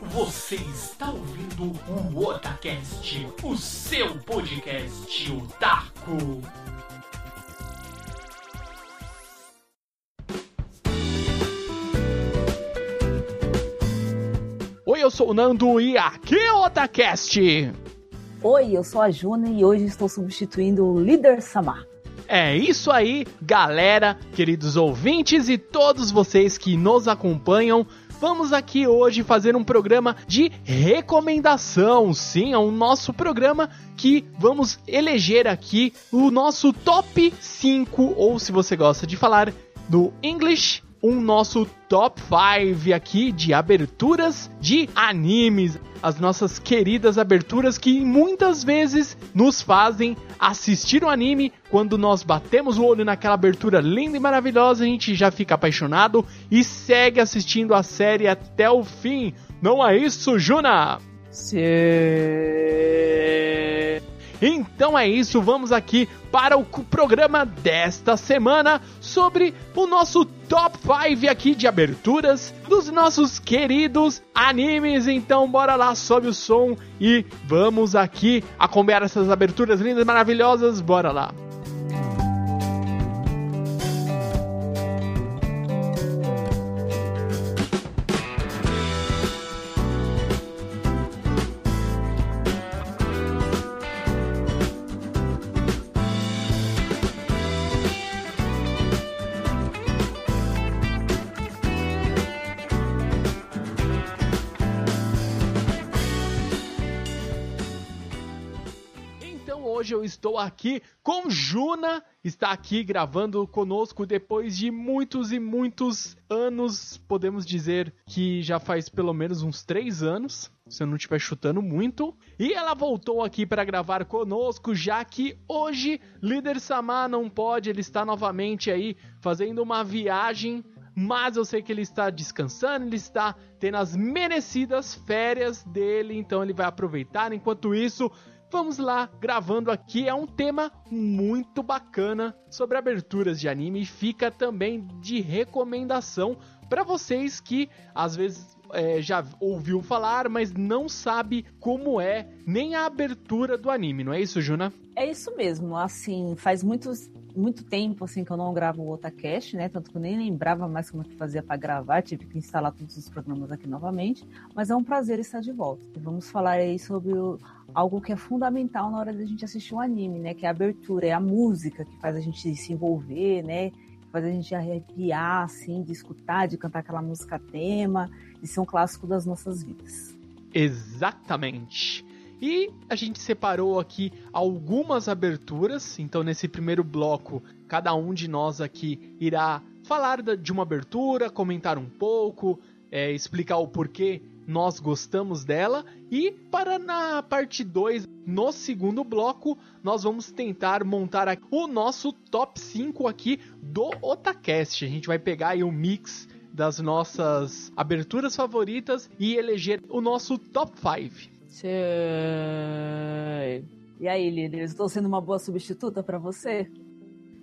Você está ouvindo o Otacast, o seu podcast otaku. Oi, eu sou o Nando e aqui é o Otacast. Oi, eu sou a Juna e hoje estou substituindo o líder Samar. É isso aí, galera, queridos ouvintes e todos vocês que nos acompanham. Vamos aqui hoje fazer um programa de recomendação. Sim, é o nosso programa que vamos eleger aqui o nosso top 5, ou se você gosta de falar do English, um nosso top 5 aqui de aberturas de animes. As nossas queridas aberturas que muitas vezes nos fazem assistir o um anime. Quando nós batemos o olho naquela abertura linda e maravilhosa, a gente já fica apaixonado e segue assistindo a série até o fim. Não é isso, Juna? Sim. Então é isso, vamos aqui para o programa desta semana sobre o nosso top 5 aqui de aberturas dos nossos queridos animes. Então bora lá, sobe o som e vamos aqui acompanhar essas aberturas lindas maravilhosas. Bora lá. Hoje eu estou aqui com Juna, está aqui gravando conosco depois de muitos e muitos anos, podemos dizer que já faz pelo menos uns três anos, se eu não estiver chutando muito. E ela voltou aqui para gravar conosco, já que hoje Líder Samar não pode, ele está novamente aí fazendo uma viagem mas eu sei que ele está descansando, ele está tendo as merecidas férias dele, então ele vai aproveitar. Enquanto isso, vamos lá, gravando aqui. É um tema muito bacana sobre aberturas de anime e fica também de recomendação para vocês que às vezes é, já ouviu falar, mas não sabe como é nem a abertura do anime, não é isso, Juna? É isso mesmo. Assim, faz muitos, muito tempo assim que eu não gravo o Otacast, né? Tanto que eu nem lembrava mais como é que fazia para gravar, tive que instalar todos os programas aqui novamente. Mas é um prazer estar de volta. Vamos falar aí sobre o, algo que é fundamental na hora da gente assistir um anime, né? Que é a abertura, é a música que faz a gente se envolver, né? Que faz a gente arrepiar, assim, de escutar, de cantar aquela música tema, de ser um clássico das nossas vidas. Exatamente. E a gente separou aqui algumas aberturas, então nesse primeiro bloco, cada um de nós aqui irá falar de uma abertura, comentar um pouco, é, explicar o porquê nós gostamos dela. E para na parte 2, no segundo bloco, nós vamos tentar montar o nosso top 5 aqui do Otacast. A gente vai pegar aí o um mix das nossas aberturas favoritas e eleger o nosso top 5. Sei. E aí, líderes, estou sendo uma boa substituta para você?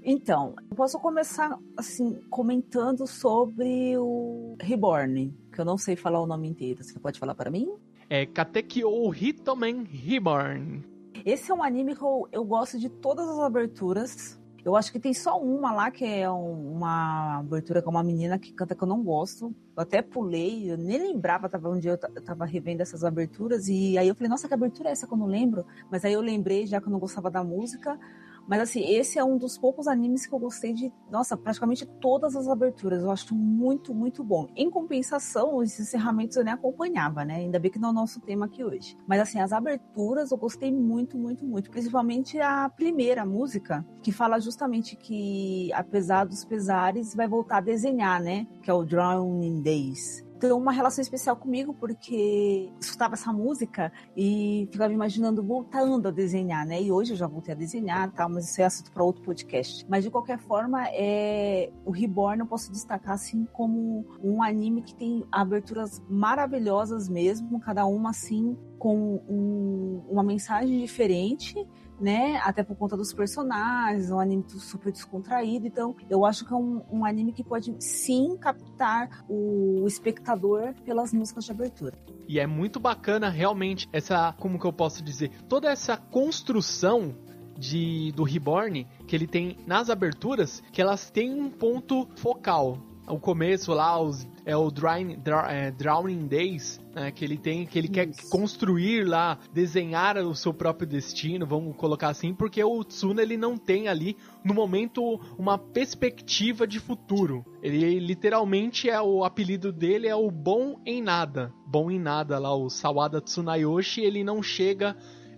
Então, eu posso começar assim comentando sobre o Reborn, que eu não sei falar o nome inteiro. Você pode falar para mim? É Katekyo Hitomen Reborn. Esse é um anime que eu, eu gosto de todas as aberturas. Eu acho que tem só uma lá, que é uma abertura com uma menina que canta que eu não gosto. Eu até pulei, eu nem lembrava, tava um dia eu tava revendo essas aberturas, e aí eu falei, nossa, que abertura é essa que eu não lembro? Mas aí eu lembrei, já que eu não gostava da música. Mas assim, esse é um dos poucos animes que eu gostei de, nossa, praticamente todas as aberturas. Eu acho muito, muito bom. Em compensação, os encerramentos eu nem acompanhava, né? Ainda bem que não é o nosso tema aqui hoje. Mas assim, as aberturas eu gostei muito, muito, muito. Principalmente a primeira música, que fala justamente que, apesar dos pesares, vai voltar a desenhar, né? Que é o Drowning Days tem uma relação especial comigo porque escutava essa música e ficava imaginando voltando a desenhar, né? E hoje eu já voltei a desenhar, tal, mas isso é assunto para outro podcast. Mas de qualquer forma, é o Reborn eu posso destacar assim como um anime que tem aberturas maravilhosas mesmo, cada uma assim com um, uma mensagem diferente né? Até por conta dos personagens, um anime super descontraído. Então, eu acho que é um, um anime que pode sim captar o espectador pelas músicas de abertura. E é muito bacana realmente essa, como que eu posso dizer, toda essa construção de do Reborn que ele tem nas aberturas, que elas têm um ponto focal. O começo lá, os, é o Drawing, é, Drowning Days, né, que ele tem, que ele Isso. quer construir lá, desenhar o seu próprio destino, vamos colocar assim, porque o Tsuna ele não tem ali, no momento, uma perspectiva de futuro. Ele literalmente é o apelido dele é o bom em nada. Bom em nada lá, o Sawada Tsunayoshi, ele não chega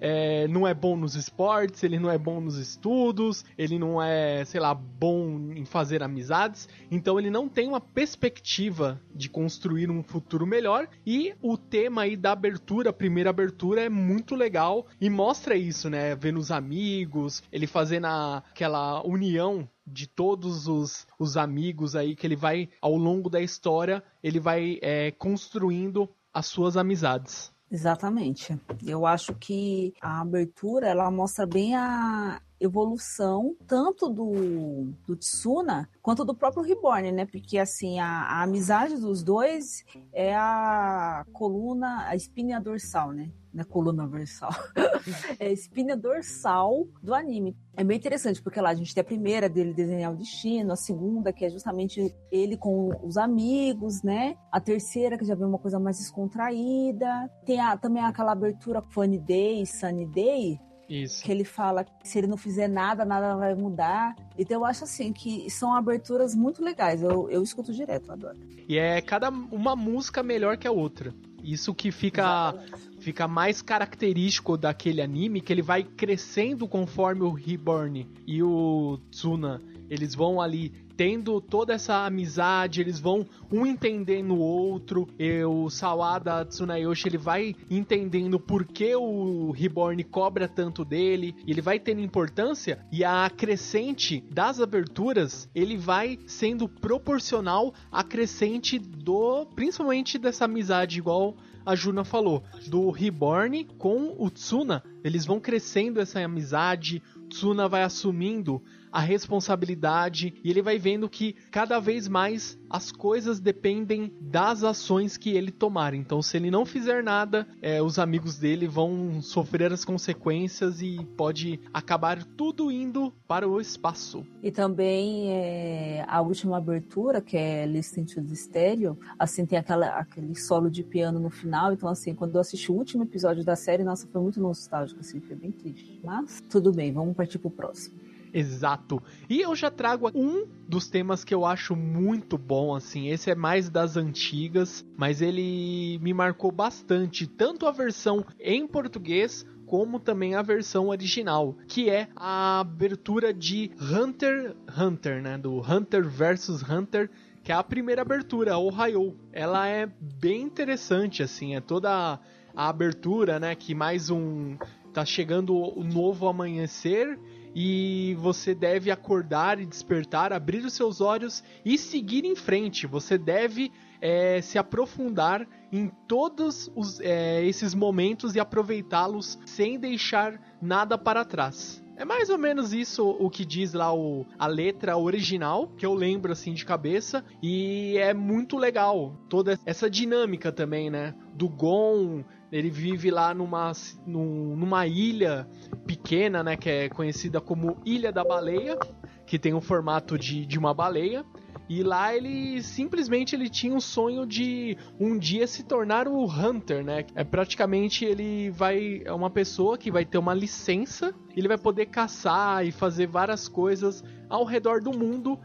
é, não é bom nos esportes, ele não é bom nos estudos, ele não é, sei lá, bom em fazer amizades, então ele não tem uma perspectiva de construir um futuro melhor. E o tema aí da abertura, a primeira abertura, é muito legal e mostra isso, né? Vendo os amigos, ele fazendo aquela união de todos os, os amigos aí que ele vai, ao longo da história, ele vai é, construindo as suas amizades. Exatamente. Eu acho que a abertura ela mostra bem a evolução tanto do, do Tsuna quanto do próprio Reborn, né? Porque assim, a, a amizade dos dois é a coluna, a espinha dorsal, né? Não é coluna dorsal. é a espinha dorsal do anime. É bem interessante, porque lá a gente tem a primeira dele desenhar o destino, a segunda, que é justamente ele com os amigos, né? A terceira, que já vem uma coisa mais descontraída. Tem a, também aquela abertura Funny Day, Sunny Day, isso. Que ele fala que se ele não fizer nada, nada vai mudar. Então eu acho assim que são aberturas muito legais. Eu, eu escuto direto, adoro. E é cada uma música melhor que a outra. Isso que fica fica mais característico daquele anime, que ele vai crescendo conforme o Reborn e o Tsuna, eles vão ali tendo toda essa amizade, eles vão um entendendo o outro. E o Sawada Tsunayoshi ele vai entendendo por que o Reborn cobra tanto dele, ele vai tendo importância e a crescente das aberturas, ele vai sendo proporcional à crescente do, principalmente dessa amizade igual a Juna falou, do Reborn com o Tsuna, eles vão crescendo essa amizade, Tsuna vai assumindo a responsabilidade e ele vai vendo que cada vez mais as coisas dependem das ações que ele tomar. Então, se ele não fizer nada, é, os amigos dele vão sofrer as consequências e pode acabar tudo indo para o espaço. E também é, a última abertura, que é Listen to the Stereo, assim, tem aquela, aquele solo de piano no final. Então, assim, quando eu assisti o último episódio da série, nossa, foi muito nostálgico, assim, foi bem triste. Mas, tudo bem, vamos partir pro próximo. Exato. E eu já trago um dos temas que eu acho muito bom, assim. Esse é mais das antigas, mas ele me marcou bastante, tanto a versão em português como também a versão original, que é a abertura de Hunter Hunter, né, do Hunter versus Hunter, que é a primeira abertura, Ohio. Ela é bem interessante assim, é toda a abertura, né, que mais um tá chegando o novo amanhecer e você deve acordar e despertar, abrir os seus olhos e seguir em frente. Você deve é, se aprofundar em todos os, é, esses momentos e aproveitá-los sem deixar nada para trás. É mais ou menos isso o que diz lá o, a letra original, que eu lembro assim de cabeça, e é muito legal toda essa dinâmica também, né? Do Gon, ele vive lá numa, numa ilha pequena, né? Que é conhecida como Ilha da Baleia, que tem o formato de, de uma baleia. E lá ele simplesmente ele tinha o sonho de um dia se tornar o Hunter, né? É praticamente ele vai é uma pessoa que vai ter uma licença, ele vai poder caçar e fazer várias coisas ao redor do mundo.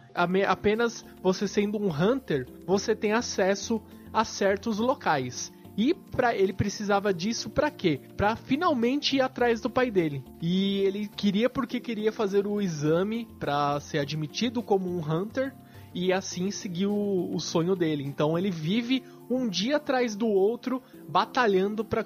Apenas você sendo um Hunter, você tem acesso a certos locais. E para ele precisava disso para quê? Para finalmente ir atrás do pai dele. E ele queria porque queria fazer o exame para ser admitido como um hunter e assim seguir o, o sonho dele. Então ele vive um dia atrás do outro, batalhando para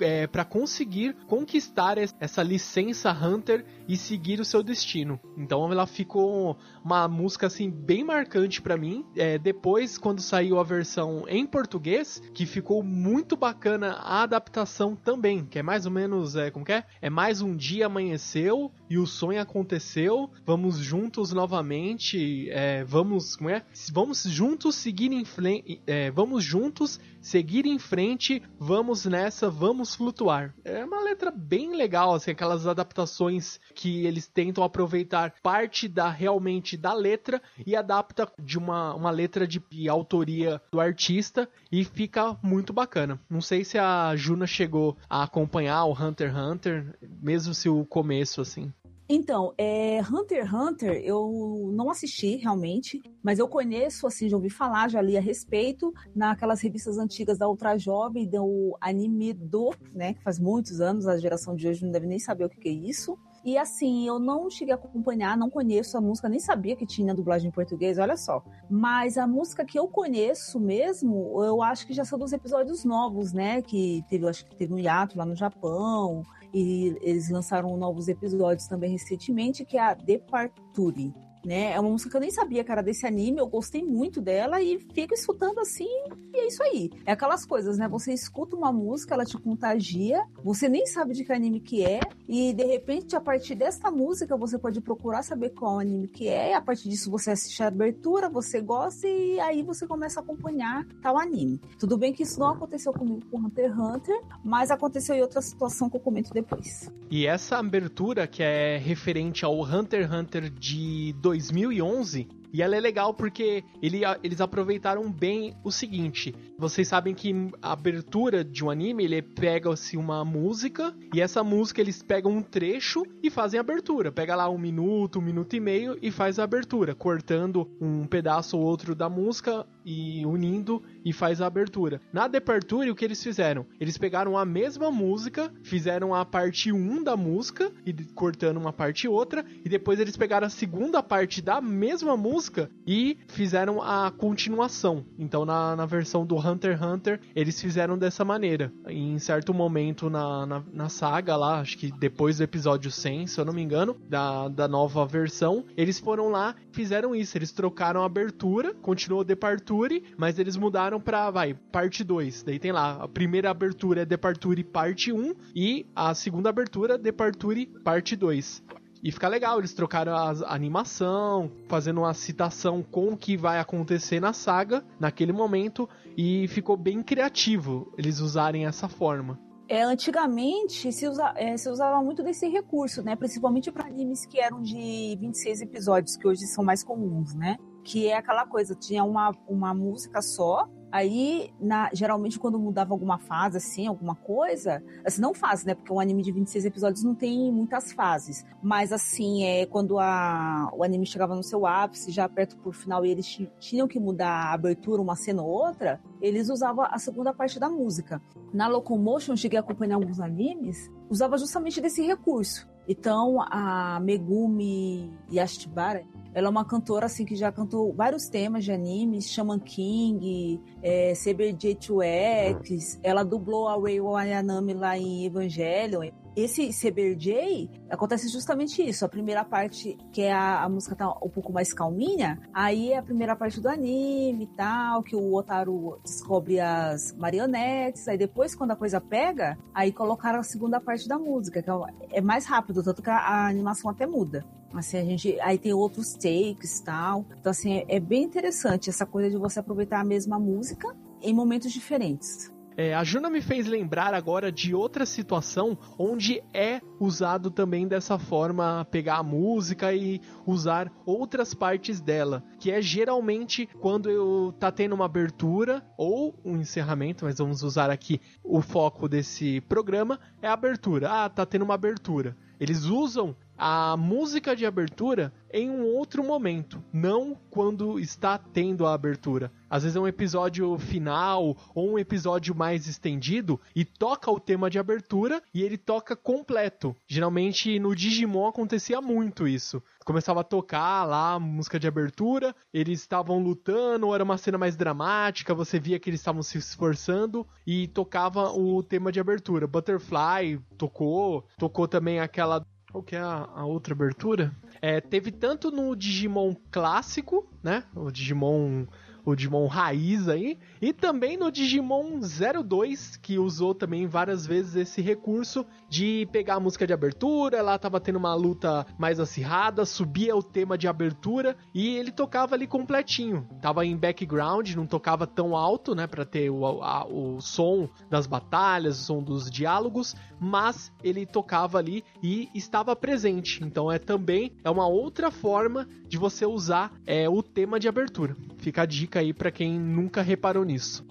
é, conseguir conquistar essa licença Hunter e seguir o seu destino. Então ela ficou uma música assim bem marcante para mim. É, depois, quando saiu a versão em português, que ficou muito bacana a adaptação também, que é mais ou menos é, como que é? É mais um dia amanheceu e o sonho aconteceu. Vamos juntos novamente. É, vamos como é? Vamos juntos seguir em frente. É, vamos juntos seguir em frente, vamos nessa, vamos flutuar. É uma letra bem legal, assim, aquelas adaptações que eles tentam aproveitar parte da realmente da letra e adapta de uma, uma letra de, de autoria do artista e fica muito bacana. Não sei se a Juna chegou a acompanhar o Hunter x Hunter, mesmo se o começo assim. Então, é, Hunter x Hunter eu não assisti realmente, mas eu conheço, assim, já ouvi falar, já li a respeito naquelas revistas antigas da Ultra Jovem, do anime do, né, que faz muitos anos, a geração de hoje não deve nem saber o que é isso. E assim, eu não cheguei a acompanhar, não conheço a música, nem sabia que tinha dublagem em português, olha só. Mas a música que eu conheço mesmo, eu acho que já são dos episódios novos, né? Que teve, acho que teve um hiato lá no Japão e eles lançaram novos episódios também recentemente, que é a Departure né? É uma música que eu nem sabia era desse anime, eu gostei muito dela e fico escutando assim, e é isso aí. É aquelas coisas, né? Você escuta uma música, ela te contagia, você nem sabe de que anime que é, e de repente, a partir desta música, você pode procurar saber qual anime que é, e a partir disso você assiste a abertura, você gosta, e aí você começa a acompanhar tal anime. Tudo bem que isso não aconteceu comigo com Hunter x Hunter, mas aconteceu em outra situação que eu comento depois. E essa abertura, que é referente ao Hunter x Hunter de 2011, e ela é legal porque ele, eles aproveitaram bem o seguinte: vocês sabem que a abertura de um anime ele pega-se uma música e essa música eles pegam um trecho e fazem a abertura. Pega lá um minuto, um minuto e meio e faz a abertura, cortando um pedaço ou outro da música e unindo e faz a abertura. Na Departure, o que eles fizeram? Eles pegaram a mesma música, fizeram a parte 1 da música e cortando uma parte e outra, e depois eles pegaram a segunda parte da mesma música música e fizeram a continuação. Então, na, na versão do Hunter x Hunter, eles fizeram dessa maneira. Em certo momento na, na, na, saga lá, acho que depois do episódio 100, se eu não me engano, da, da nova versão, eles foram lá fizeram isso. Eles trocaram a abertura, continuou Departure, mas eles mudaram pra, vai, parte 2. Daí tem lá, a primeira abertura é Departure parte 1 e a segunda abertura Departure parte 2. E fica legal, eles trocaram a animação, fazendo uma citação com o que vai acontecer na saga naquele momento, e ficou bem criativo eles usarem essa forma. É, antigamente se, usa, é, se usava muito desse recurso, né? Principalmente para animes que eram de 26 episódios, que hoje são mais comuns, né? Que é aquela coisa, tinha uma, uma música só, Aí, na, geralmente, quando mudava alguma fase, assim, alguma coisa, assim, não fase, né? Porque um anime de 26 episódios não tem muitas fases. Mas, assim, é quando a, o anime chegava no seu ápice, já perto por final, e eles tinham que mudar a abertura, uma cena ou outra, eles usavam a segunda parte da música. Na Locomotion, cheguei a acompanhar alguns animes, usava justamente desse recurso. Então, a Megumi Yashibara, ela é uma cantora assim que já cantou vários temas de animes, Shaman King, é, CBJ2X, ela dublou a Rei Wayanami lá em Evangelion. Esse CBJ acontece justamente isso. A primeira parte, que é a, a, música tá um pouco mais calminha, aí é a primeira parte do anime e tal, que o Otaru descobre as marionetes, aí depois, quando a coisa pega, aí colocaram a segunda parte da música, que é, é mais rápido, tanto que a, a animação até muda. Assim, a gente. Aí tem outros takes e tal. Então, assim, é, é bem interessante essa coisa de você aproveitar a mesma música em momentos diferentes. É, a Juna me fez lembrar agora de outra situação onde é usado também dessa forma pegar a música e usar outras partes dela, que é geralmente quando eu tá tendo uma abertura ou um encerramento, mas vamos usar aqui o foco desse programa é a abertura. Ah, tá tendo uma abertura. Eles usam a música de abertura em um outro momento, não quando está tendo a abertura. Às vezes é um episódio final ou um episódio mais estendido e toca o tema de abertura e ele toca completo. Geralmente no Digimon acontecia muito isso. Começava a tocar lá a música de abertura, eles estavam lutando, ou era uma cena mais dramática, você via que eles estavam se esforçando e tocava o tema de abertura. Butterfly tocou, tocou também aquela qual que é a, a outra abertura? É, teve tanto no Digimon clássico, né? O Digimon o Digimon raiz aí, e também no Digimon 02, que usou também várias vezes esse recurso de pegar a música de abertura, lá tava tendo uma luta mais acirrada, subia o tema de abertura e ele tocava ali completinho. Tava em background, não tocava tão alto, né, para ter o, a, o som das batalhas, o som dos diálogos, mas ele tocava ali e estava presente. Então é também é uma outra forma de você usar é, o tema de abertura. Fica a dica aí para quem nunca reparou nisso.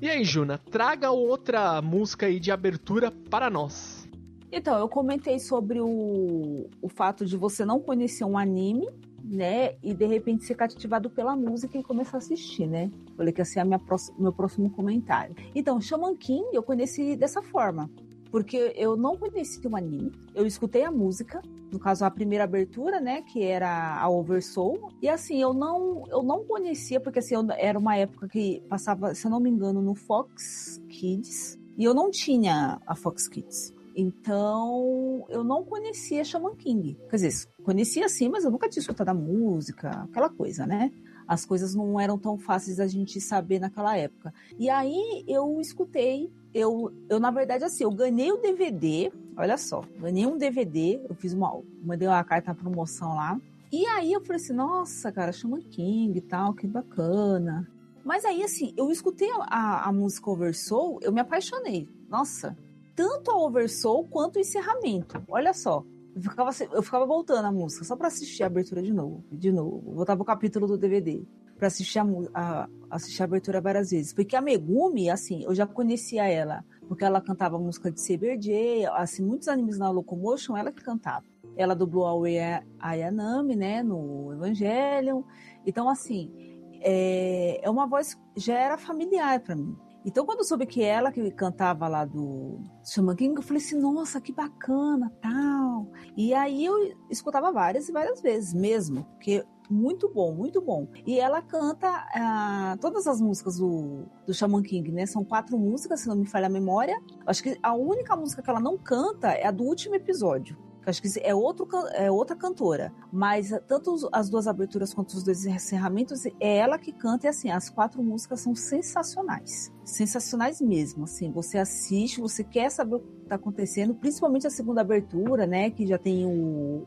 E aí, Juna, traga outra música aí de abertura para nós. Então, eu comentei sobre o, o fato de você não conhecer um anime, né? E de repente ser cativado pela música e começar a assistir, né? Falei que ia ser a minha meu próximo comentário. Então, Shaman King eu conheci dessa forma porque eu não conhecia o anime, eu escutei a música, no caso a primeira abertura, né, que era a Oversoul, e assim, eu não eu não conhecia porque assim, eu, era uma época que passava, se eu não me engano, no Fox Kids, e eu não tinha a Fox Kids. Então, eu não conhecia Shaman King. Quer dizer, conhecia sim, mas eu nunca tinha escutado a música, aquela coisa, né? As coisas não eram tão fáceis da gente saber naquela época. E aí eu escutei eu, eu, na verdade, assim, eu ganhei o DVD, olha só, ganhei um DVD, eu fiz uma, mandei uma carta na promoção lá. E aí eu falei assim, nossa, cara, chama King e tal, que bacana. Mas aí, assim, eu escutei a, a música Oversoul, eu me apaixonei. Nossa, tanto a Oversoul quanto o encerramento. Olha só, eu ficava, eu ficava voltando a música só para assistir a abertura de novo, de novo. Voltava o capítulo do DVD para assistir a, a, assistir a abertura várias vezes. Porque a Megumi, assim, eu já conhecia ela, porque ela cantava música de CBJ, assim, muitos animes na Locomotion, ela que cantava. Ela dublou a Ayanami, né, no Evangelion. Então, assim, é, é uma voz já era familiar para mim. Então, quando eu soube que ela que cantava lá do Shaman King, eu falei assim, nossa, que bacana, tal. E aí eu escutava várias e várias vezes mesmo, porque muito bom, muito bom. E ela canta uh, todas as músicas do, do Shaman King, né? São quatro músicas, se não me falha a memória. Acho que a única música que ela não canta é a do último episódio. Acho que é, outro, é outra cantora, mas tanto as duas aberturas quanto os dois encerramentos, é ela que canta e assim, as quatro músicas são sensacionais. Sensacionais mesmo, assim, você assiste, você quer saber o que está acontecendo, principalmente a segunda abertura, né, que já tem o,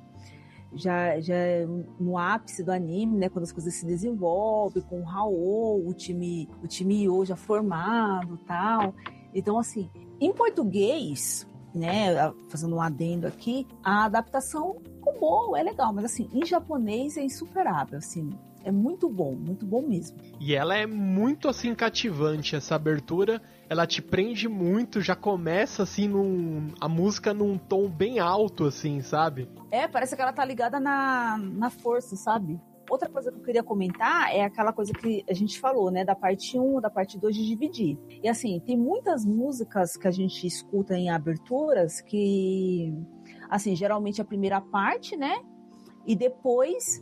já, já é no ápice do anime, né? Quando as coisas se desenvolvem, com o Raul, o time, o time Yo já formado tal. Então, assim, em português, né? Fazendo um adendo aqui, a adaptação ficou boa, é legal, mas assim, em japonês é insuperável, assim. É muito bom, muito bom mesmo. E ela é muito assim cativante essa abertura ela te prende muito, já começa assim num a música num tom bem alto assim, sabe? É, parece que ela tá ligada na, na força, sabe? Outra coisa que eu queria comentar é aquela coisa que a gente falou, né, da parte 1, da parte 2 de dividir. E assim, tem muitas músicas que a gente escuta em aberturas que assim, geralmente a primeira parte, né? E depois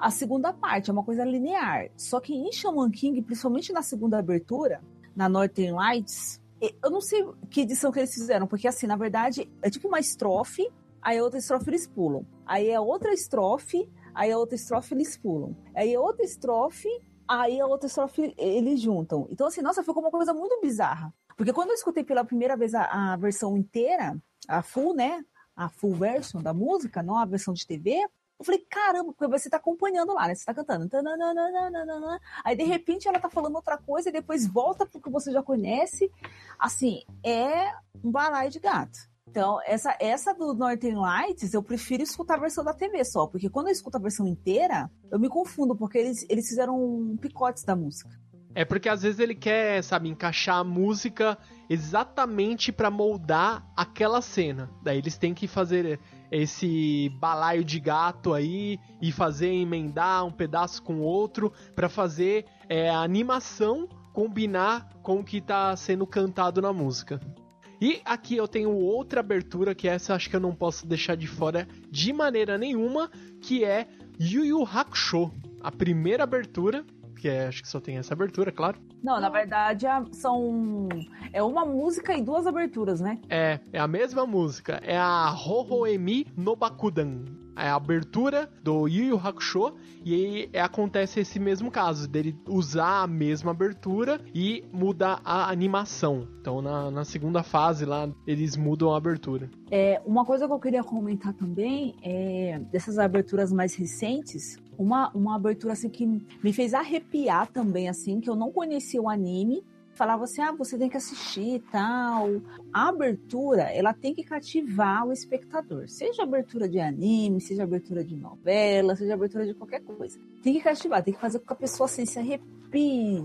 a segunda parte, é uma coisa linear. Só que em Shaman King, principalmente na segunda abertura, na Northern Lights. Eu não sei que edição que eles fizeram, porque assim, na verdade, é tipo uma estrofe, aí a outra estrofe eles pulam. Aí é outra estrofe, aí a outra estrofe eles pulam. Aí é outra estrofe, aí a outra estrofe eles juntam. Então, assim, nossa, ficou uma coisa muito bizarra. Porque quando eu escutei pela primeira vez a, a versão inteira, a full, né? A full version da música, não a versão de TV, eu falei, caramba, porque você tá acompanhando lá, né? Você tá cantando. Aí, de repente, ela tá falando outra coisa e depois volta pro que você já conhece. Assim, é um balaio de gato. Então, essa, essa do Northern Lights, eu prefiro escutar a versão da TV só, porque quando eu escuto a versão inteira, eu me confundo, porque eles, eles fizeram picotes da música. É porque às vezes ele quer, sabe, encaixar a música exatamente para moldar aquela cena. Daí eles têm que fazer esse balaio de gato aí e fazer emendar um pedaço com outro para fazer é, a animação combinar com o que tá sendo cantado na música. E aqui eu tenho outra abertura que essa acho que eu não posso deixar de fora de maneira nenhuma, que é Yu Yu Hakusho, a primeira abertura, que é, acho que só tem essa abertura, claro. Não, na verdade são é uma música e duas aberturas, né? É, é a mesma música, é a Hohoemi no Bakudan. É a abertura do Yu Yu Hakusho e aí é, acontece esse mesmo caso, dele usar a mesma abertura e muda a animação. Então na, na segunda fase lá, eles mudam a abertura. É, uma coisa que eu queria comentar também é dessas aberturas mais recentes, uma, uma abertura assim que me fez arrepiar também, assim, que eu não conhecia o anime, falava assim, ah, você tem que assistir e tal. A abertura, ela tem que cativar o espectador. Seja abertura de anime, seja abertura de novela, seja abertura de qualquer coisa. Tem que cativar, tem que fazer com que a pessoa assim, se arrepie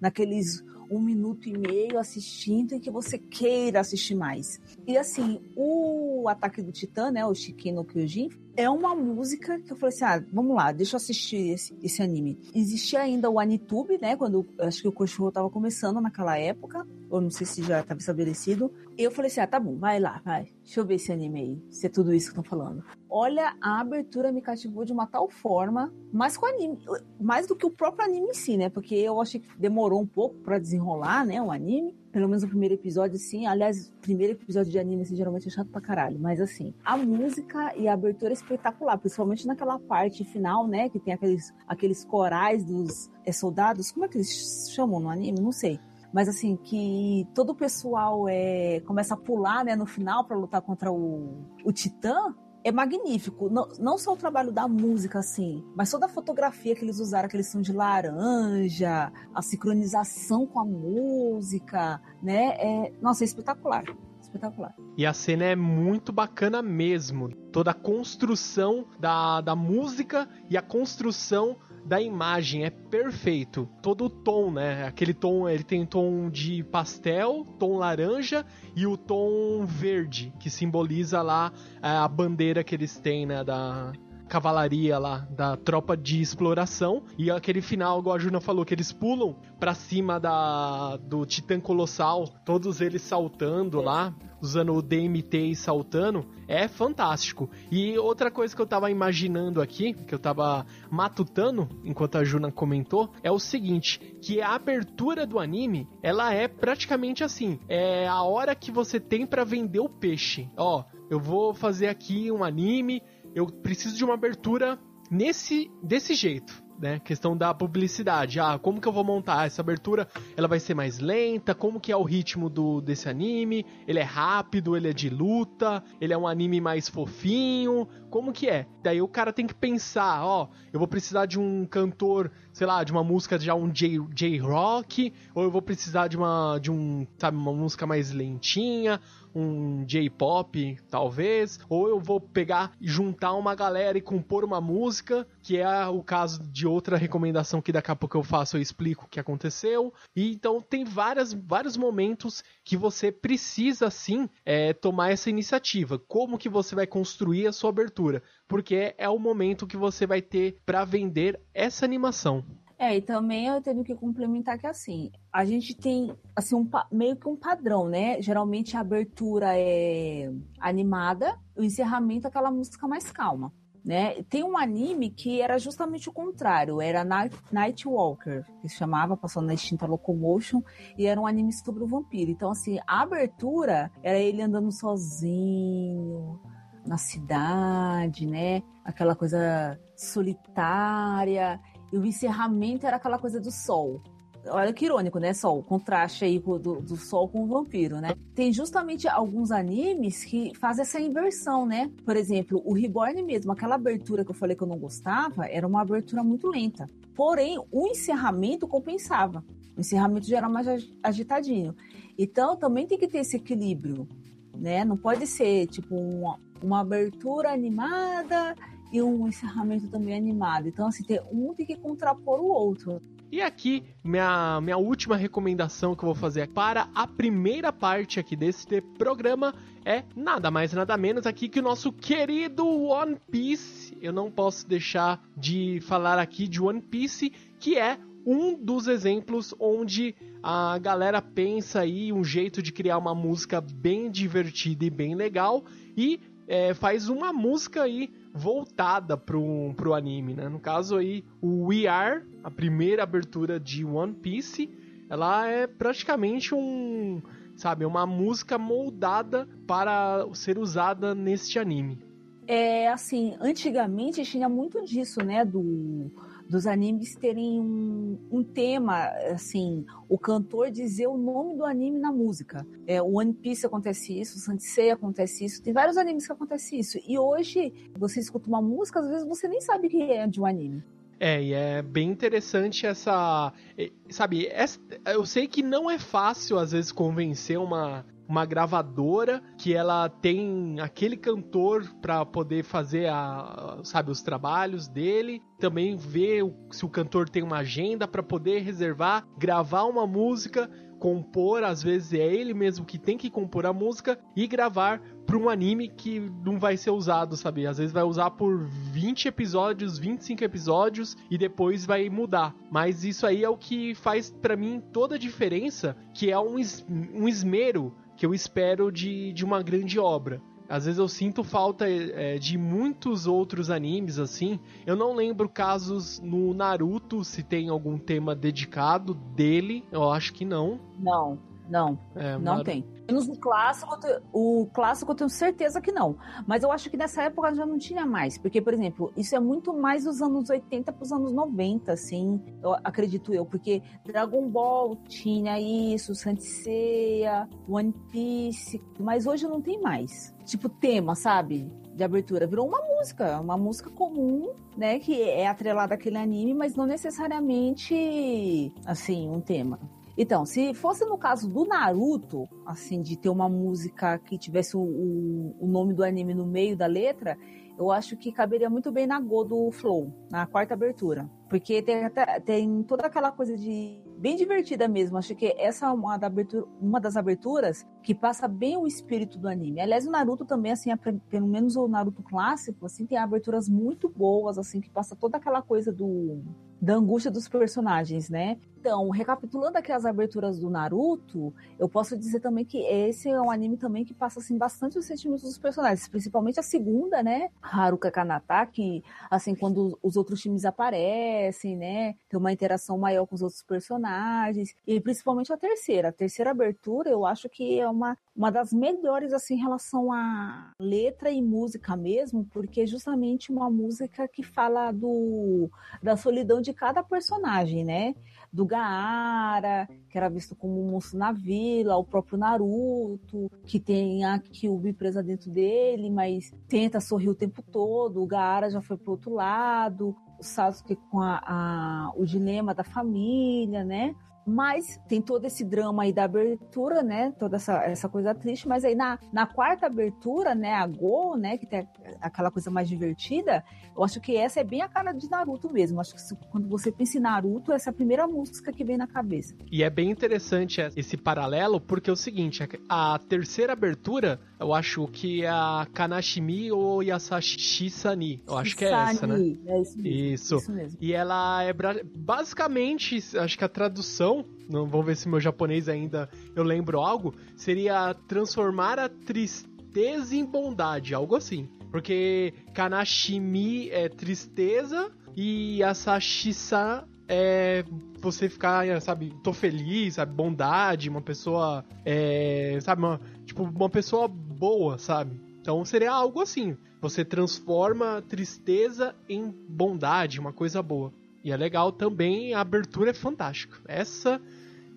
naqueles um minuto e meio assistindo e que você queira assistir mais. E assim, o Ataque do Titã, né, o Shiki no Kyojin, é uma música que eu falei assim, ah, vamos lá, deixa eu assistir esse, esse anime. Existia ainda o Anitube, né, quando acho que o Cachorro tava começando naquela época, ou não sei se já estava estabelecido. Eu falei assim, ah, tá bom, vai lá, vai. Deixa eu ver esse anime aí, se é tudo isso que estão falando. Olha, a abertura me cativou de uma tal forma, mais com anime, mais do que o próprio anime em si, né? Porque eu achei que demorou um pouco para desenrolar, né, o anime pelo menos o primeiro episódio, sim. Aliás, primeiro episódio de anime, assim, geralmente é chato pra caralho. Mas, assim, a música e a abertura é espetacular, principalmente naquela parte final, né? Que tem aqueles, aqueles corais dos é, soldados. Como é que eles chamam no anime? Não sei mas assim que todo o pessoal é, começa a pular né, no final para lutar contra o, o Titã é magnífico. Não, não só o trabalho da música, assim, mas toda a fotografia que eles usaram, aquele som de laranja, a sincronização com a música, né? É, nossa, é espetacular. Espetacular. E a cena é muito bacana mesmo. Toda a construção da, da música e a construção da imagem é perfeito. Todo o tom, né? Aquele tom, ele tem tom de pastel, tom laranja e o tom verde, que simboliza lá é, a bandeira que eles têm, né? Da, cavalaria lá da tropa de exploração e aquele final, igual a Juna falou, que eles pulam para cima da do Titã Colossal, todos eles saltando lá, usando o DMT e saltando, é fantástico. E outra coisa que eu tava imaginando aqui, que eu tava matutando enquanto a Juna comentou, é o seguinte, que a abertura do anime, ela é praticamente assim, é a hora que você tem para vender o peixe. Ó, eu vou fazer aqui um anime eu preciso de uma abertura nesse desse jeito né? Questão da publicidade. Ah, como que eu vou montar essa abertura? Ela vai ser mais lenta? Como que é o ritmo do desse anime? Ele é rápido? Ele é de luta? Ele é um anime mais fofinho? Como que é? Daí o cara tem que pensar, ó, eu vou precisar de um cantor, sei lá, de uma música já um J, J rock, ou eu vou precisar de uma de um, sabe, uma música mais lentinha, um J-pop, talvez, ou eu vou pegar e juntar uma galera e compor uma música, que é o caso de outra recomendação que daqui a pouco eu faço, eu explico o que aconteceu. E então tem várias, vários momentos que você precisa sim é, tomar essa iniciativa. Como que você vai construir a sua abertura? Porque é o momento que você vai ter para vender essa animação. É, e também eu tenho que complementar que assim, a gente tem assim um, meio que um padrão, né? Geralmente a abertura é animada, o encerramento é aquela música mais calma. Né? Tem um anime que era justamente o contrário, era Night, Night Walker, que se chamava, passou na extinta Locomotion, e era um anime sobre o vampiro. Então, assim, a abertura era ele andando sozinho na cidade, né? Aquela coisa solitária. E o encerramento era aquela coisa do sol. Olha que irônico, né? Sol, o contraste aí do, do sol com o vampiro, né? Tem justamente alguns animes que fazem essa inversão, né? Por exemplo, o Reborn mesmo, aquela abertura que eu falei que eu não gostava, era uma abertura muito lenta. Porém, o encerramento compensava. O encerramento já era mais agitadinho. Então, também tem que ter esse equilíbrio, né? Não pode ser, tipo, uma, uma abertura animada e um encerramento também animado. Então, assim, ter um tem que contrapor o outro. E aqui, minha, minha última recomendação que eu vou fazer para a primeira parte aqui desse programa é nada mais nada menos aqui que o nosso querido One Piece. Eu não posso deixar de falar aqui de One Piece, que é um dos exemplos onde a galera pensa aí um jeito de criar uma música bem divertida e bem legal e é, faz uma música aí voltada pro, pro anime, né? No caso aí, o We Are, a primeira abertura de One Piece, ela é praticamente um, sabe, uma música moldada para ser usada neste anime. É assim, antigamente tinha muito disso, né, do dos animes terem um, um, tema, assim, o cantor dizer o nome do anime na música. É, o One Piece acontece isso, o Sansei acontece isso, tem vários animes que acontece isso. E hoje, você escuta uma música, às vezes você nem sabe que é de um anime. É, e é bem interessante essa. Sabe, essa, eu sei que não é fácil, às vezes, convencer uma, uma gravadora que ela tem aquele cantor para poder fazer a, sabe, os trabalhos dele, também ver se o cantor tem uma agenda para poder reservar, gravar uma música, compor, às vezes é ele mesmo que tem que compor a música e gravar para um anime que não vai ser usado, sabe? Às vezes vai usar por 20 episódios, 25 episódios e depois vai mudar. Mas isso aí é o que faz para mim toda a diferença, que é um, es um esmero que eu espero de, de uma grande obra. Às vezes eu sinto falta é, de muitos outros animes assim. Eu não lembro casos no Naruto se tem algum tema dedicado dele. Eu acho que não. Não. Não, é, não tem. Menos o clássico, o clássico eu tenho certeza que não. Mas eu acho que nessa época já não tinha mais. Porque, por exemplo, isso é muito mais dos anos 80 para os anos 90, assim, eu acredito eu. Porque Dragon Ball tinha isso, Sanseia, One Piece, mas hoje não tem mais. Tipo, tema, sabe? de abertura virou uma música, uma música comum, né, que é atrelada àquele anime, mas não necessariamente assim um tema. Então, se fosse no caso do Naruto, assim, de ter uma música que tivesse o, o, o nome do anime no meio da letra, eu acho que caberia muito bem na Go do Flow, na quarta abertura. Porque tem, tem toda aquela coisa de. bem divertida mesmo. Acho que essa é uma, da abertura, uma das aberturas que passa bem o espírito do anime. Aliás, o Naruto também, assim, é, pelo menos o Naruto clássico, assim, tem aberturas muito boas, assim, que passa toda aquela coisa do da angústia dos personagens, né? Então, recapitulando aqui as aberturas do Naruto, eu posso dizer também que esse é um anime também que passa assim bastante os sentimentos dos personagens, principalmente a segunda, né? Haruka Kanata, que assim quando os outros times aparecem, né, tem uma interação maior com os outros personagens, e principalmente a terceira, a terceira abertura, eu acho que é uma uma das melhores assim em relação a letra e música mesmo, porque é justamente uma música que fala do da solidão de cada personagem, né? Do Gaara, que era visto como um monstro na vila, o próprio Naruto, que tem a Kyuubi presa dentro dele, mas tenta sorrir o tempo todo. O Gaara já foi pro outro lado, o Sasuke com a, a, o dilema da família, né? Mas tem todo esse drama aí da abertura, né? Toda essa, essa coisa triste. Mas aí na, na quarta abertura, né? A Go, né? Que tem aquela coisa mais divertida. Eu acho que essa é bem a cara de Naruto mesmo. Acho que se, quando você pensa em Naruto, essa é a primeira música que vem na cabeça. E é bem interessante esse paralelo, porque é o seguinte: a terceira abertura, eu acho que é a Kanashimi ou Yasashi Sani. Eu acho que é essa, né? É isso mesmo. Isso. isso mesmo. E ela é basicamente, acho que a tradução não vou ver se meu japonês ainda eu lembro algo, seria transformar a tristeza em bondade, algo assim. Porque Kanashimi é tristeza e Asashisa é você ficar, sabe, tô feliz, sabe, bondade, uma pessoa, é, sabe, uma, tipo, uma pessoa boa, sabe? Então seria algo assim, você transforma tristeza em bondade, uma coisa boa. E é legal também, a abertura é fantástica. Essa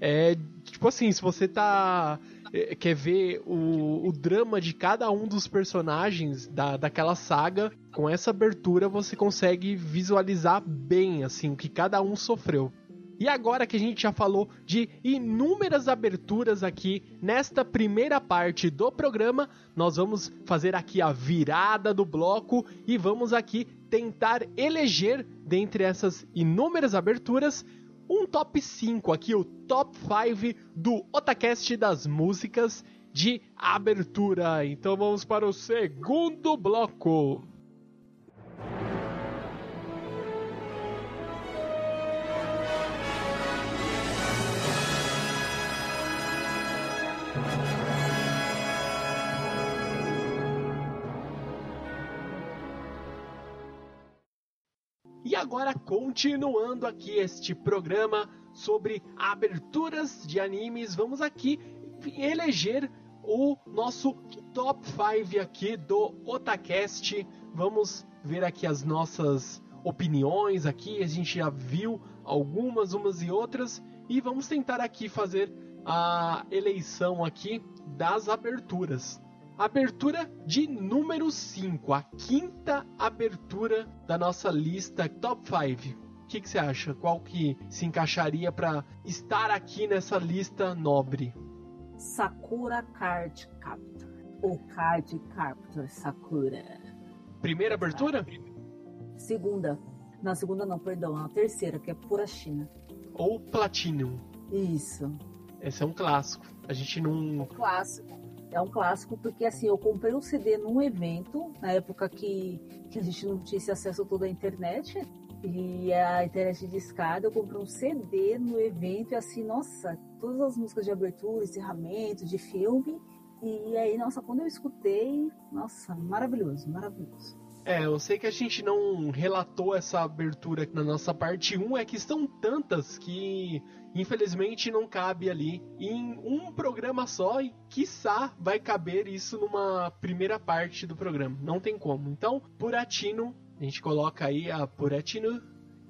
é, tipo assim, se você tá é, quer ver o, o drama de cada um dos personagens da, daquela saga, com essa abertura você consegue visualizar bem assim o que cada um sofreu. E agora que a gente já falou de inúmeras aberturas aqui nesta primeira parte do programa, nós vamos fazer aqui a virada do bloco e vamos aqui tentar eleger dentre essas inúmeras aberturas um top 5 aqui, o top 5 do Otacast das músicas de abertura. Então vamos para o segundo bloco. Agora, continuando aqui este programa sobre aberturas de animes, vamos aqui eleger o nosso top 5 aqui do Otacast. Vamos ver aqui as nossas opiniões aqui, a gente já viu algumas, umas e outras, e vamos tentar aqui fazer a eleição aqui das aberturas. Abertura de número 5, a quinta abertura da nossa lista top 5. O que, que você acha? Qual que se encaixaria para estar aqui nessa lista nobre? Sakura Card Captor. O Card Captor Sakura. Primeira abertura? Segunda. Não, segunda não, perdão. A terceira, que é pura China. Ou Platinum? Isso. Esse é um clássico. A gente não. Um clássico. É um clássico porque assim, eu comprei um CD num evento, na época que, que a gente não tinha esse acesso todo à internet. E a internet de escada, eu comprei um CD no evento e assim, nossa, todas as músicas de abertura, encerramento, de filme. E aí, nossa, quando eu escutei, nossa, maravilhoso, maravilhoso. É, eu sei que a gente não relatou essa abertura na nossa parte 1, é que são tantas que infelizmente não cabe ali em um programa só e quiçá vai caber isso numa primeira parte do programa. Não tem como. Então, Puratino, a gente coloca aí a Puratino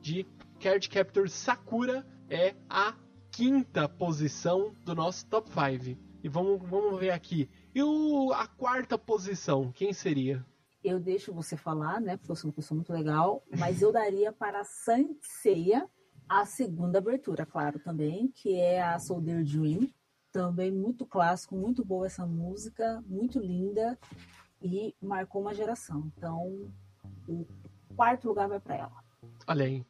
de Card Captor Sakura é a quinta posição do nosso top 5. E vamos, vamos ver aqui. E o, a quarta posição, quem seria? Eu deixo você falar, né? Porque eu sou uma pessoa muito legal, mas eu daria para Sanseia a segunda abertura, claro, também, que é a Soldier Dream. Também muito clássico, muito boa essa música, muito linda e marcou uma geração. Então, o quarto lugar vai para ela. Olha aí.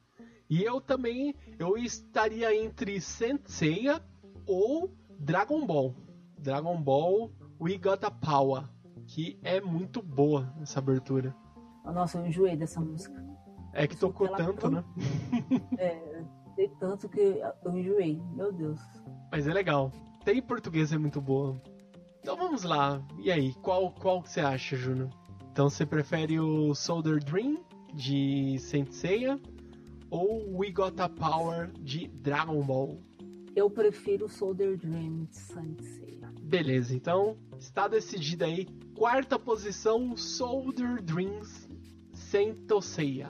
E eu também, eu estaria entre Senseiya ou Dragon Ball. Dragon Ball We Got a Power, que é muito boa essa abertura. Nossa, eu enjoei dessa música. É que tocou tanto, né? é, dei tanto que eu enjoei, meu Deus. Mas é legal. Tem português é muito boa. Então vamos lá. E aí, qual qual você acha, Juno? Então você prefere o Soldier Dream de Saint Seiya ou We Got a Power de Dragon Ball? Eu prefiro Soldier Dream de Saint Seiya. Beleza, então está decidida aí. Quarta posição, Soldier Dreams Saint Seiya.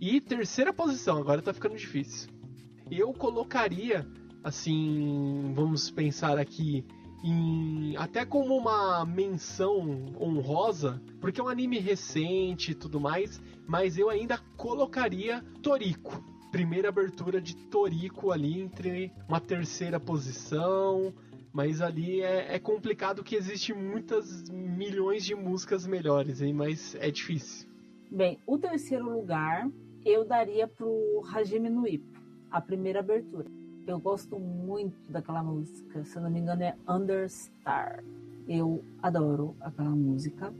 E terceira posição, agora tá ficando difícil. Eu colocaria, assim, vamos pensar aqui em, até como uma menção honrosa, porque é um anime recente e tudo mais, mas eu ainda colocaria Toriko. Primeira abertura de Toriko ali entre uma terceira posição, mas ali é, é complicado que existe muitas milhões de músicas melhores, hein? mas é difícil. Bem, o terceiro lugar eu daria pro Hajime no Ippo, a primeira abertura. Eu gosto muito daquela música, se não me engano é Understar. Eu adoro aquela música.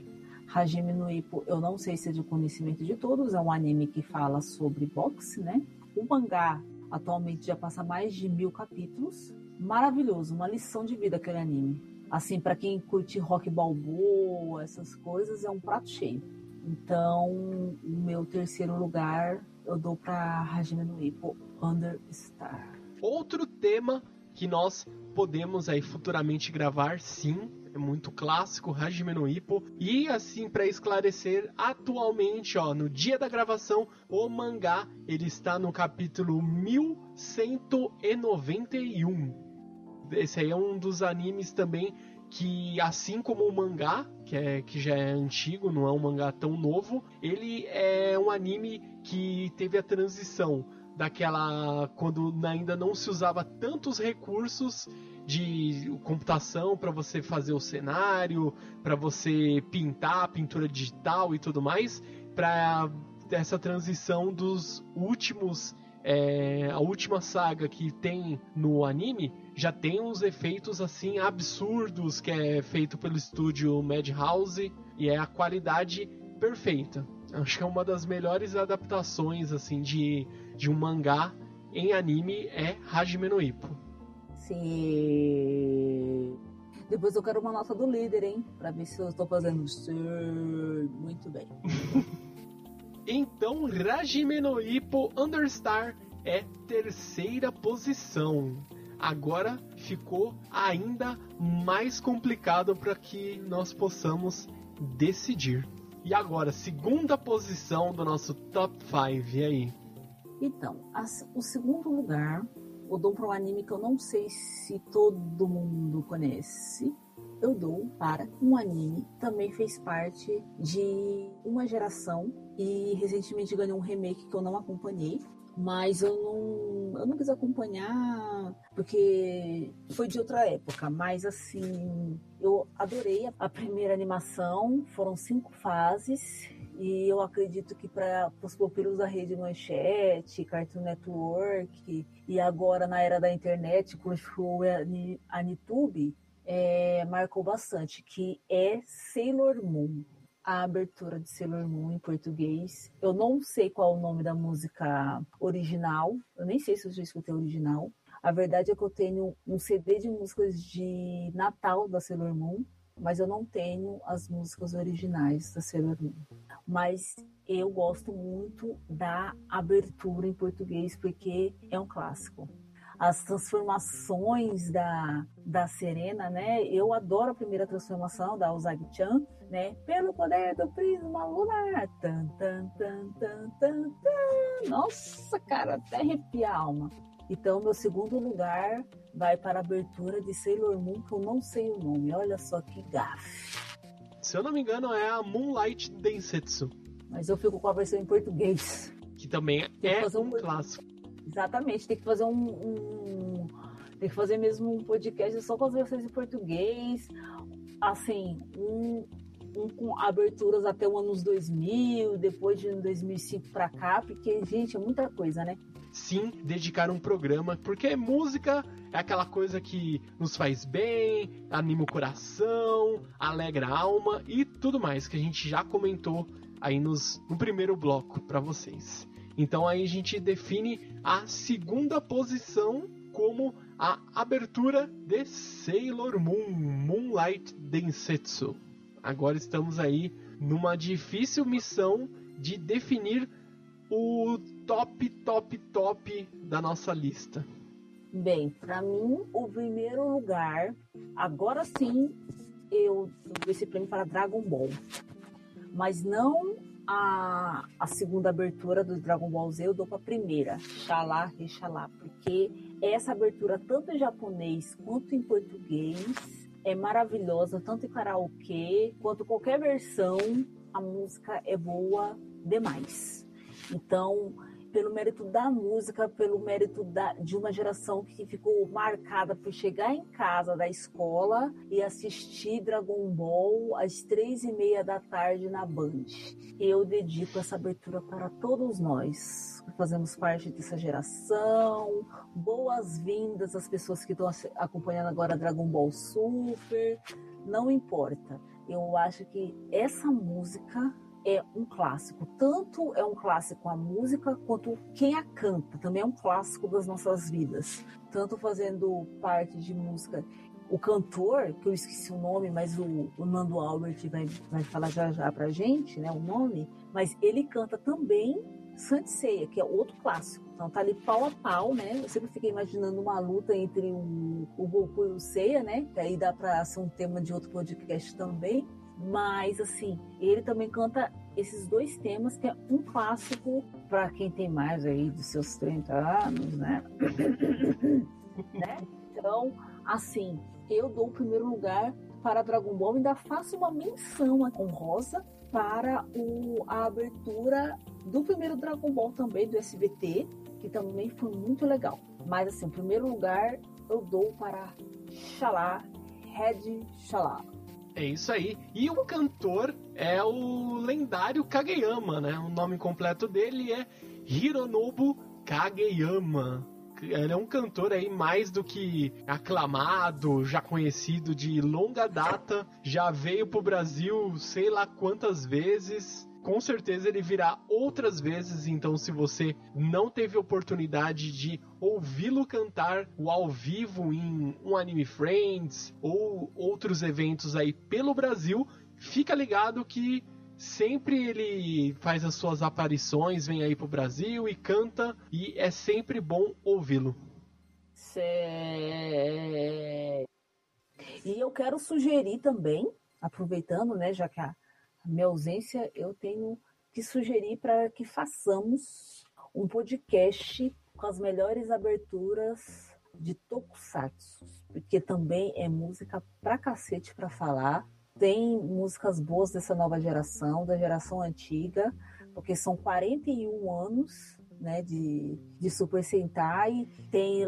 Hajime no Ippo, eu não sei se é de conhecimento de todos, é um anime que fala sobre boxe, né? O mangá atualmente já passa mais de mil capítulos. Maravilhoso, uma lição de vida aquele anime. Assim, para quem curte rock balboa, essas coisas, é um prato cheio. Então, o meu terceiro lugar eu dou para no Ippo, Understar. Outro tema que nós podemos aí futuramente gravar, sim, é muito clássico, Hajime no Ippo. E assim, para esclarecer, atualmente, ó, no dia da gravação, o mangá ele está no capítulo 1191. Esse aí é um dos animes também que assim como o mangá, que, é, que já é antigo, não é um mangá tão novo, ele é um anime que teve a transição daquela quando ainda não se usava tantos recursos de computação para você fazer o cenário, para você pintar, pintura digital e tudo mais, para essa transição dos últimos é, a última saga que tem no anime já tem uns efeitos assim absurdos que é feito pelo estúdio Madhouse e é a qualidade perfeita. Acho que é uma das melhores adaptações assim de, de um mangá em anime é Hajime no Ippo. Sim. Depois eu quero uma nota do líder, hein? Pra ver se eu estou fazendo muito bem. então, Hajime no Ippo Understar é terceira posição. Agora ficou ainda mais complicado para que nós possamos decidir. E agora, segunda posição do nosso top 5, e aí? Então, o segundo lugar eu dou para um anime que eu não sei se todo mundo conhece. Eu dou para um anime também fez parte de uma geração e recentemente ganhou um remake que eu não acompanhei, mas eu não, eu não quis acompanhar porque foi de outra época, mas assim, eu adorei a primeira animação, foram cinco fases. E eu acredito que para os pupilos da Rede Manchete, Cartoon Network e agora na era da internet, Crunchyroll e a Nitube, é, marcou bastante, que é Sailor Moon. A abertura de Sailor Moon em português. Eu não sei qual é o nome da música original. Eu nem sei se eu já escutei a original. A verdade é que eu tenho um CD de músicas de Natal da Sailor Moon mas eu não tenho as músicas originais da Sailor Moon. Mas eu gosto muito da abertura em português porque é um clássico. As transformações da, da Serena, né? Eu adoro a primeira transformação da Usagi-chan, né? Pelo poder do prisma lunar. Tan, tan, tan, tan, tan, tan. Nossa, cara, até arrepia a alma. Então, meu segundo lugar vai para a abertura de Sailor Moon, que eu não sei o nome. Olha só que gafe. Se eu não me engano, é a Moonlight Densetsu. Mas eu fico com a versão em português. Que também é um, um, clássico. Exatamente, tem que fazer um, um, Tem que fazer mesmo um podcast só com as versões em português. Assim, um, um com aberturas até o anos 2000, depois de 2005 para cá, porque, gente, é muita coisa, né? sim dedicar um programa, porque música é aquela coisa que nos faz bem, anima o coração, alegra a alma e tudo mais que a gente já comentou aí nos, no primeiro bloco para vocês. Então aí a gente define a segunda posição como a abertura de Sailor Moon Moonlight Densetsu. Agora estamos aí numa difícil missão de definir o top, top, top da nossa lista? Bem, para mim, o primeiro lugar, agora sim, eu dou esse prêmio para Dragon Ball. Mas não a, a segunda abertura do Dragon Ball Z, eu dou para a primeira, Xalá, Rexalá, porque essa abertura, tanto em japonês quanto em português, é maravilhosa, tanto em karaokê quanto qualquer versão, a música é boa demais. Então, pelo mérito da música, pelo mérito da, de uma geração que ficou marcada por chegar em casa da escola e assistir Dragon Ball às três e meia da tarde na Band. Eu dedico essa abertura para todos nós que fazemos parte dessa geração. Boas-vindas às pessoas que estão acompanhando agora Dragon Ball Super. Não importa. Eu acho que essa música é um clássico. Tanto é um clássico a música, quanto quem a canta. Também é um clássico das nossas vidas. Tanto fazendo parte de música. O cantor, que eu esqueci o nome, mas o, o Nando Albert vai, vai falar já já pra gente, né, o nome. Mas ele canta também Sanseia, que é outro clássico. Então tá ali pau a pau, né? Eu sempre fiquei imaginando uma luta entre o, o Goku e o Seiya, né? Que aí dá pra ser um tema de outro podcast também. Mas, assim, ele também canta esses dois temas, que é um clássico para quem tem mais aí dos seus 30 anos, né? né? Então, assim, eu dou o primeiro lugar para Dragon Ball, ainda faço uma menção honrosa para o, a abertura do primeiro Dragon Ball também, do SBT, que também foi muito legal. Mas, assim, o primeiro lugar eu dou para Xalá, Red Xalá. É isso aí. E o cantor é o lendário Kageyama, né? O nome completo dele é Hironobu Kageyama. Ele é um cantor aí mais do que aclamado, já conhecido de longa data, já veio pro Brasil sei lá quantas vezes. Com certeza ele virá outras vezes, então se você não teve oportunidade de ouvi-lo cantar o ao vivo em um Anime Friends ou outros eventos aí pelo Brasil, fica ligado que sempre ele faz as suas aparições, vem aí pro Brasil e canta, e é sempre bom ouvi-lo. E eu quero sugerir também, aproveitando, né, já que a minha ausência, eu tenho que sugerir para que façamos um podcast com as melhores aberturas de Tokusatsu, porque também é música pra cacete pra falar. Tem músicas boas dessa nova geração, da geração antiga, porque são 41 anos né, de, de Super Sentai, tem,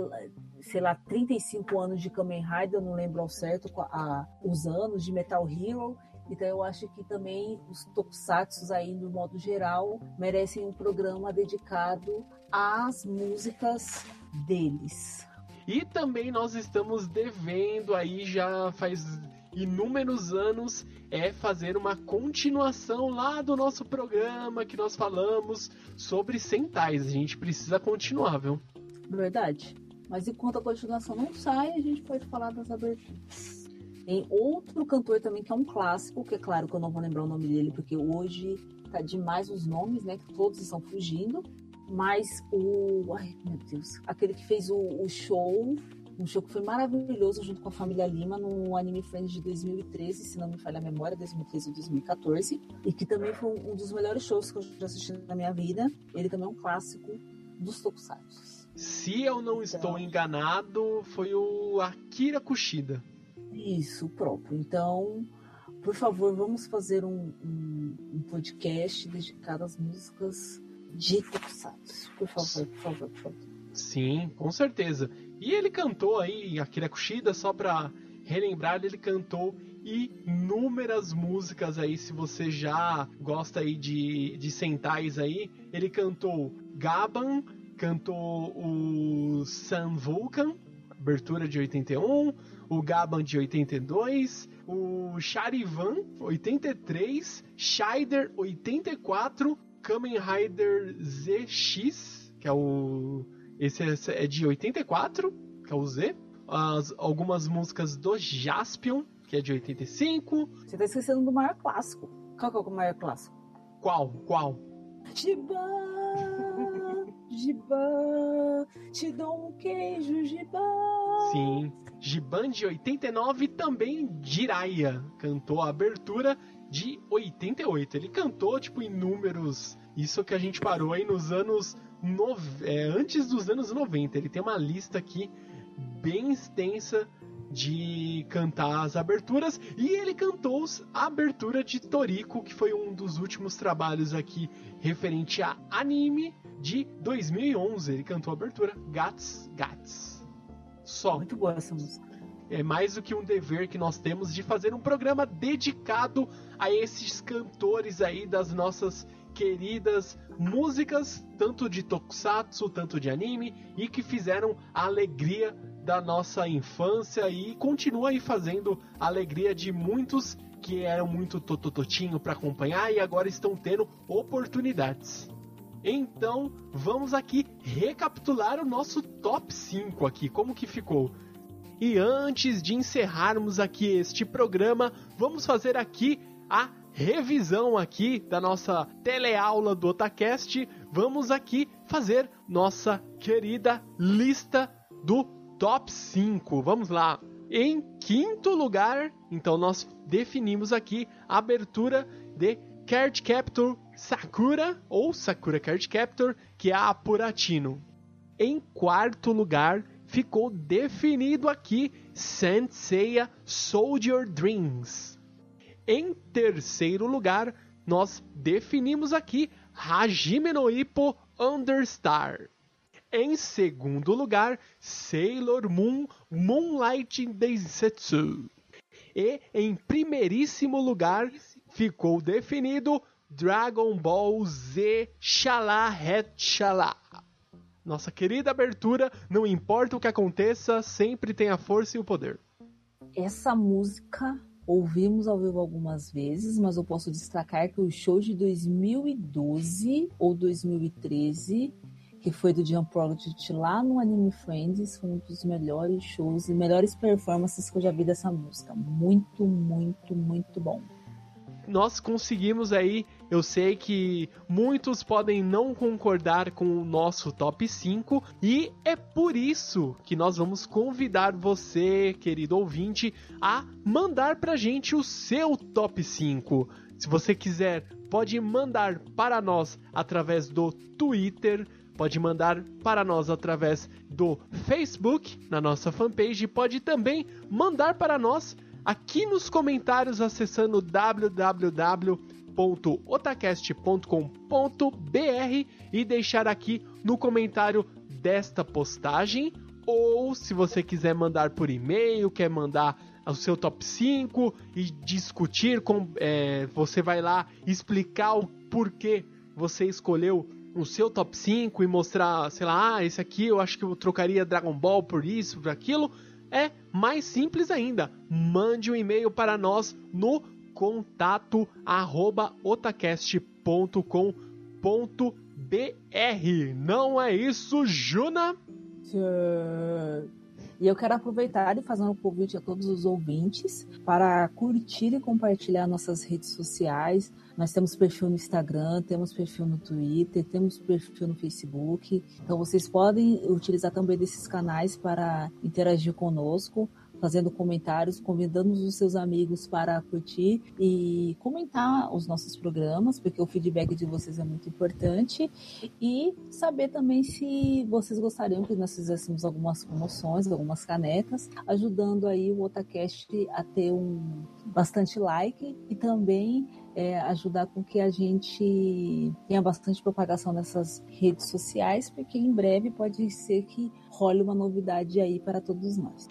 sei lá, 35 anos de Kamen Rider, eu não lembro ao certo a, os anos de Metal Hero, então eu acho que também os tokusatsu aí, no modo geral, merecem um programa dedicado às músicas deles. E também nós estamos devendo aí já faz inúmeros anos é fazer uma continuação lá do nosso programa que nós falamos sobre centais. A gente precisa continuar, viu? Verdade. Mas enquanto a continuação não sai, a gente pode falar das aberturas. Tem outro cantor também que é um clássico, que é claro que eu não vou lembrar o nome dele, porque hoje tá demais os nomes, né? Que todos estão fugindo. Mas o. Ai, meu Deus. Aquele que fez o, o show um show que foi maravilhoso junto com a família Lima no Anime Friends de 2013, se não me falha a memória, 2013 ou 2014, e que também foi um dos melhores shows que eu já assisti na minha vida. Ele também é um clássico dos tokusatsu. Se eu não então, estou enganado, foi o Akira Kushida. Isso, próprio. Então, por favor, vamos fazer um, um, um podcast dedicado às músicas de tokusatsu. Por favor, por favor, por favor. Sim, com certeza. E ele cantou aí, Akira Kushida, só pra relembrar, ele cantou inúmeras músicas aí, se você já gosta aí de, de centais aí. Ele cantou Gaban, cantou o Sun Vulcan, abertura de 81, o Gaban de 82, o Charivan 83, Shider 84, Kamen Rider ZX, que é o esse é, é de 84, que é o Z. As, algumas músicas do Jaspion, que é de 85. Você tá esquecendo do maior clássico. Qual que é o maior clássico? Qual? Qual? Giban, Giban, te dou um queijo, Giban. Sim, Giban de 89 e também Jiraiya cantou a abertura de 88. Ele cantou, tipo, inúmeros. Isso que a gente parou aí nos anos no, é, antes dos anos 90. Ele tem uma lista aqui bem extensa de cantar as aberturas e ele cantou a abertura de Toriko, que foi um dos últimos trabalhos aqui referente a anime de 2011. Ele cantou a abertura Gats Gats. Só. Muito boa essa música. É mais do que um dever que nós temos de fazer um programa dedicado a esses cantores aí das nossas queridas músicas, tanto de tokusatsu, tanto de anime, e que fizeram a alegria da nossa infância e continua aí fazendo a alegria de muitos que eram muito totototinho para acompanhar e agora estão tendo oportunidades. Então, vamos aqui recapitular o nosso top 5 aqui, como que ficou. E antes de encerrarmos aqui este programa, vamos fazer aqui a revisão aqui da nossa teleaula do Otacast, vamos aqui fazer nossa querida lista do top 5. Vamos lá. Em quinto lugar, então nós definimos aqui a abertura de Card Captor Sakura ou Sakura Card Captor, que é a Puratino. Em quarto lugar, ficou definido aqui Senseiya Soldier Dreams. Em terceiro lugar, nós definimos aqui Hajime no Ippo Understar. Em segundo lugar, Sailor Moon Moonlight Densetsu. E em primeiríssimo lugar ficou definido Dragon Ball Z Het Shala. nossa querida abertura, não importa o que aconteça, sempre tem a força e o poder. Essa música ouvimos ao vivo algumas vezes, mas eu posso destacar que o show de 2012 ou 2013, que foi do John Project lá no Anime Friends, foi um dos melhores shows e melhores performances que eu já vi dessa música. Muito, muito, muito bom nós conseguimos aí. Eu sei que muitos podem não concordar com o nosso top 5 e é por isso que nós vamos convidar você, querido ouvinte, a mandar pra gente o seu top 5. Se você quiser, pode mandar para nós através do Twitter, pode mandar para nós através do Facebook, na nossa fanpage, pode também mandar para nós aqui nos comentários acessando www.otacast.com.br e deixar aqui no comentário desta postagem. Ou se você quiser mandar por e-mail, quer mandar o seu top 5 e discutir com. É, você vai lá explicar o porquê você escolheu o seu top 5 e mostrar, sei lá, ah, esse aqui eu acho que eu trocaria Dragon Ball por isso, por aquilo é mais simples ainda. Mande um e-mail para nós no contato arroba otacast.com.br. Não é isso, Juna? E eu quero aproveitar e fazer um convite a todos os ouvintes para curtir e compartilhar nossas redes sociais. Nós temos perfil no Instagram, temos perfil no Twitter, temos perfil no Facebook. Então vocês podem utilizar também desses canais para interagir conosco fazendo comentários, convidando os seus amigos para curtir e comentar os nossos programas, porque o feedback de vocês é muito importante. E saber também se vocês gostariam que nós fizéssemos algumas promoções, algumas canecas, ajudando aí o Otacast a ter um bastante like e também é, ajudar com que a gente tenha bastante propagação nessas redes sociais, porque em breve pode ser que role uma novidade aí para todos nós.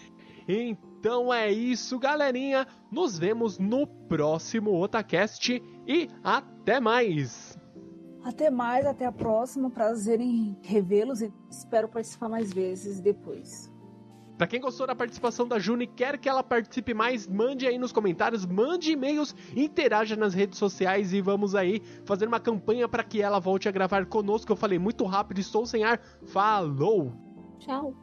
Então é isso, galerinha. Nos vemos no próximo Otacast e até mais. Até mais, até a próxima. Prazer em revê-los e espero participar mais vezes depois. Para quem gostou da participação da Juni, quer que ela participe mais, mande aí nos comentários, mande e-mails, interaja nas redes sociais e vamos aí fazer uma campanha para que ela volte a gravar conosco. Eu falei muito rápido, estou sem ar. Falou! Tchau!